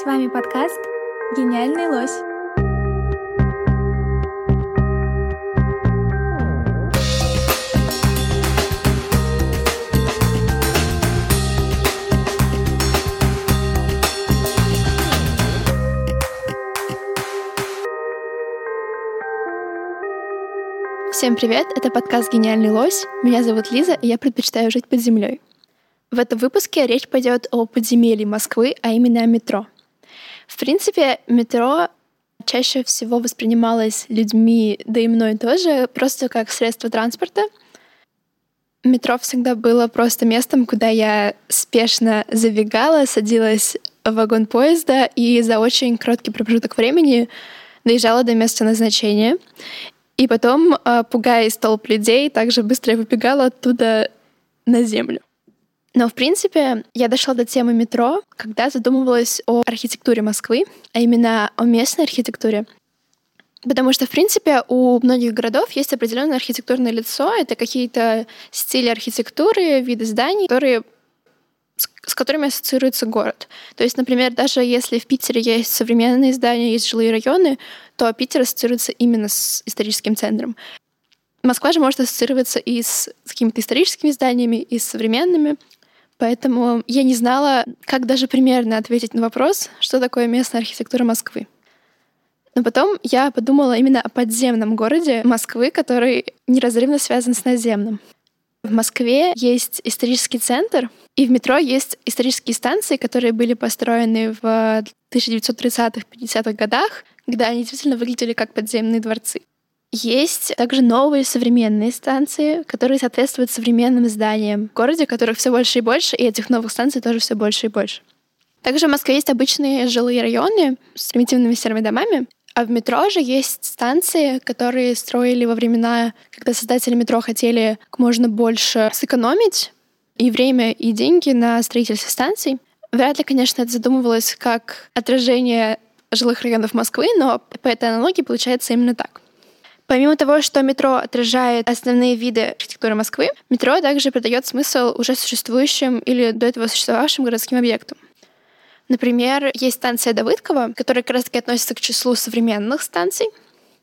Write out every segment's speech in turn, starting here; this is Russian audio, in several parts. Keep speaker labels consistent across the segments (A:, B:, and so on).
A: С вами подкаст «Гениальный лось».
B: Всем привет, это подкаст «Гениальный лось». Меня зовут Лиза, и я предпочитаю жить под землей. В этом выпуске речь пойдет о подземелье Москвы, а именно о метро. В принципе, метро чаще всего воспринималось людьми, да и мной тоже, просто как средство транспорта. Метро всегда было просто местом, куда я спешно забегала, садилась в вагон поезда и за очень короткий промежуток времени доезжала до места назначения. И потом, а, пугаясь толп людей, также быстро выбегала оттуда на землю. Но, в принципе, я дошла до темы метро, когда задумывалась о архитектуре Москвы, а именно о местной архитектуре. Потому что, в принципе, у многих городов есть определенное архитектурное лицо. Это какие-то стили архитектуры, виды зданий, которые с которыми ассоциируется город. То есть, например, даже если в Питере есть современные здания, есть жилые районы, то Питер ассоциируется именно с историческим центром. Москва же может ассоциироваться и с какими-то историческими зданиями, и с современными. Поэтому я не знала, как даже примерно ответить на вопрос, что такое местная архитектура Москвы. Но потом я подумала именно о подземном городе Москвы, который неразрывно связан с наземным. В Москве есть исторический центр, и в метро есть исторические станции, которые были построены в 1930-50-х годах, когда они действительно выглядели как подземные дворцы. Есть также новые современные станции, которые соответствуют современным зданиям в городе, которых все больше и больше, и этих новых станций тоже все больше и больше. Также в Москве есть обычные жилые районы с примитивными серыми домами, а в метро же есть станции, которые строили во времена, когда создатели метро хотели как можно больше сэкономить и время, и деньги на строительство станций. Вряд ли, конечно, это задумывалось как отражение жилых районов Москвы, но по этой аналогии получается именно так. Помимо того, что метро отражает основные виды архитектуры Москвы, метро также придает смысл уже существующим или до этого существовавшим городским объектам. Например, есть станция Давыдкова, которая как раз-таки относится к числу современных станций.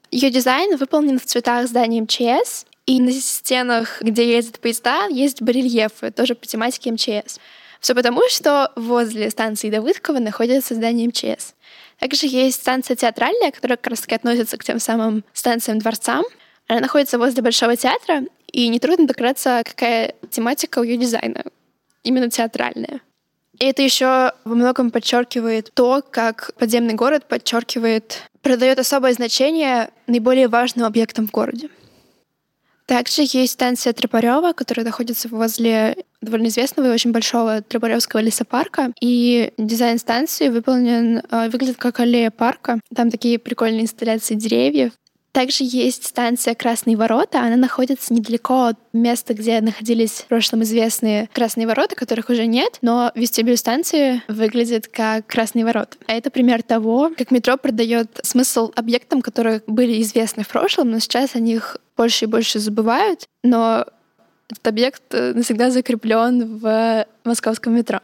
B: Ее дизайн выполнен в цветах здания МЧС, и на стенах, где ездят поезда, есть барельефы, тоже по тематике МЧС. Все потому, что возле станции Давыдкова находится здание МЧС. Также есть станция театральная, которая как раз таки относится к тем самым станциям-дворцам. Она находится возле Большого театра, и нетрудно догадаться, какая тематика у ее дизайна. Именно театральная. И это еще во многом подчеркивает то, как подземный город подчеркивает, продает особое значение наиболее важным объектам в городе. Также есть станция Тропарева, которая находится возле довольно известного и очень большого Тропаревского лесопарка. И дизайн станции выполнен, э, выглядит как аллея парка. Там такие прикольные инсталляции деревьев. Также есть станция Красные ворота. Она находится недалеко от места, где находились в прошлом известные Красные ворота, которых уже нет, но вестибюль станции выглядит как Красные ворота. А это пример того, как метро продает смысл объектам, которые были известны в прошлом, но сейчас о них больше и больше забывают, но этот объект э, навсегда закреплен в московском метро.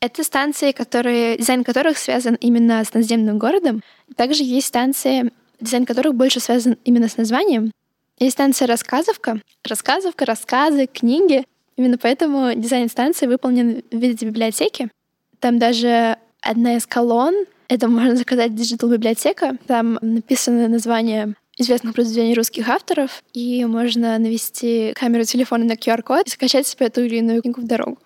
B: Это станции, которые, дизайн которых связан именно с наземным городом. Также есть станции дизайн которых больше связан именно с названием. Есть станция «Рассказовка». Рассказовка, рассказы, книги. Именно поэтому дизайн станции выполнен в виде библиотеки. Там даже одна из колонн — это, можно сказать, digital-библиотека. Там написано название известных произведений русских авторов, и можно навести камеру телефона на QR-код и скачать себе ту или иную книгу в дорогу.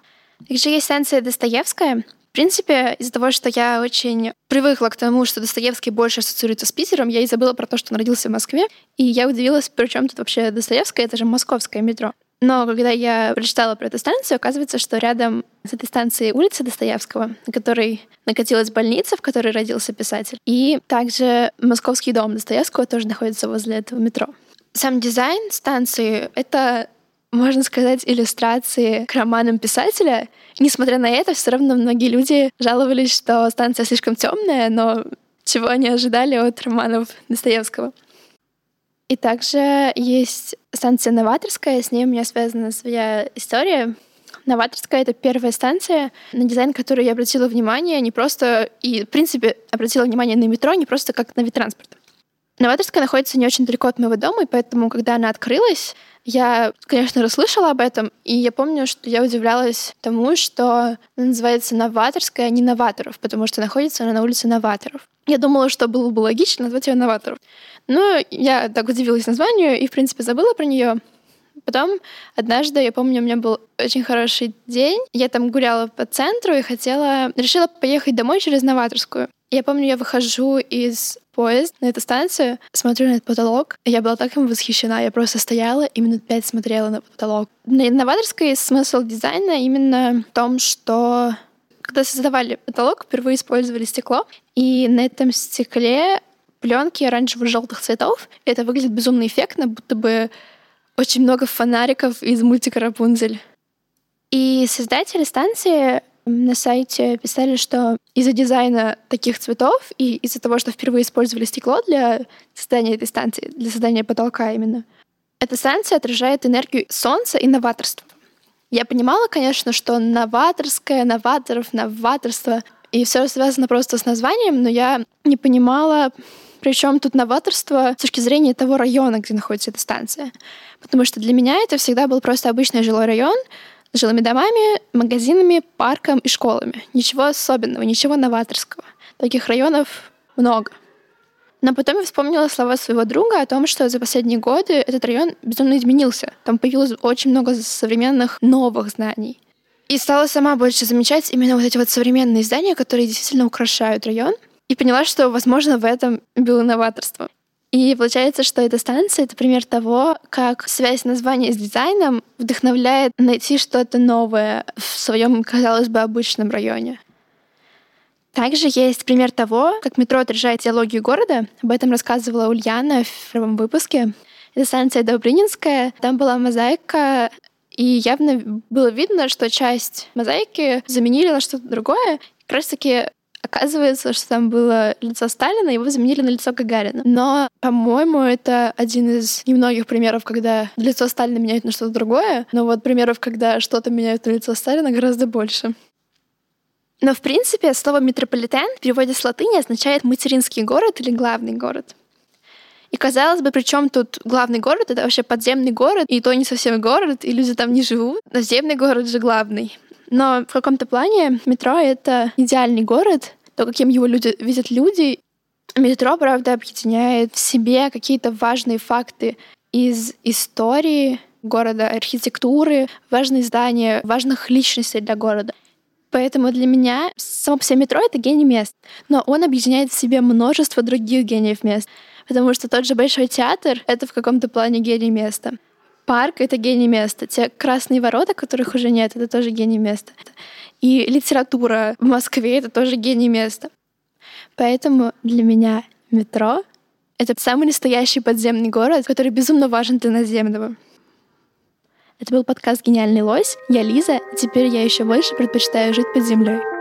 B: Также есть станция Достоевская. В принципе, из-за того, что я очень привыкла к тому, что Достоевский больше ассоциируется с Питером, я и забыла про то, что он родился в Москве. И я удивилась, при чем тут вообще Достоевская, это же московское метро. Но когда я прочитала про эту станцию, оказывается, что рядом с этой станцией улица Достоевского, на которой накатилась больница, в которой родился писатель. И также московский дом Достоевского тоже находится возле этого метро. Сам дизайн станции — это можно сказать, иллюстрации к романам писателя. Несмотря на это, все равно многие люди жаловались, что станция слишком темная, но чего они ожидали от романов Достоевского. И также есть станция Новаторская, с ней у меня связана своя история. Новаторская — это первая станция, на дизайн которой я обратила внимание не просто... И, в принципе, обратила внимание на метро не просто как на вид транспорта. Новаторская находится не очень далеко от моего дома, и поэтому, когда она открылась, я, конечно, расслышала об этом, и я помню, что я удивлялась тому, что она называется Новаторская, а не Новаторов, потому что находится она на улице Новаторов. Я думала, что было бы логично назвать ее Новаторов. Но я так удивилась названию и, в принципе, забыла про нее. Потом однажды, я помню, у меня был очень хороший день. Я там гуляла по центру и хотела... Решила поехать домой через Новаторскую. Я помню, я выхожу из поезд на эту станцию, смотрю на этот потолок. Я была так им восхищена. Я просто стояла и минут пять смотрела на потолок. На инноваторской смысл дизайна именно в том, что когда создавали потолок, впервые использовали стекло, и на этом стекле пленки оранжево-желтых цветов. Это выглядит безумно эффектно, будто бы очень много фонариков из мультика «Рапунцель». И создатели станции на сайте писали, что из-за дизайна таких цветов и из-за того, что впервые использовали стекло для создания этой станции, для создания потолка именно, эта станция отражает энергию солнца и новаторства. Я понимала, конечно, что новаторское, новаторов, новаторство, и все связано просто с названием, но я не понимала, причем тут новаторство с точки зрения того района, где находится эта станция. Потому что для меня это всегда был просто обычный жилой район, жилыми домами, магазинами, парком и школами. Ничего особенного, ничего новаторского. Таких районов много. Но потом я вспомнила слова своего друга о том, что за последние годы этот район безумно изменился. Там появилось очень много современных новых зданий. И стала сама больше замечать именно вот эти вот современные здания, которые действительно украшают район. И поняла, что, возможно, в этом было новаторство. И получается, что эта станция — это пример того, как связь названия с дизайном вдохновляет найти что-то новое в своем, казалось бы, обычном районе. Также есть пример того, как метро отражает идеологию города. Об этом рассказывала Ульяна в первом выпуске. Это станция Добрынинская. Там была мозаика, и явно было видно, что часть мозаики заменили на что-то другое. Как раз-таки Оказывается, что там было лицо Сталина, его заменили на лицо Гагарина. Но, по-моему, это один из немногих примеров, когда лицо Сталина меняют на что-то другое. Но вот примеров, когда что-то меняют на лицо Сталина, гораздо больше. Но, в принципе, слово «метрополитен» в переводе с латыни означает «материнский город» или «главный город». И казалось бы, при чем тут главный город? Это вообще подземный город, и то не совсем город, и люди там не живут. Наземный город же главный. Но в каком-то плане метро — это идеальный город, то, каким его люди, видят люди. Метро, правда, объединяет в себе какие-то важные факты из истории города, архитектуры, важные здания, важных личностей для города. Поэтому для меня само по себе метро — это гений мест. Но он объединяет в себе множество других гениев мест. Потому что тот же Большой театр — это в каком-то плане гений места. Парк — это гений места. Те красные ворота, которых уже нет, это тоже гений места. И литература в Москве — это тоже гений места. Поэтому для меня метро — это самый настоящий подземный город, который безумно важен для наземного. Это был подкаст «Гениальный лось». Я Лиза, теперь я еще больше предпочитаю жить под землей.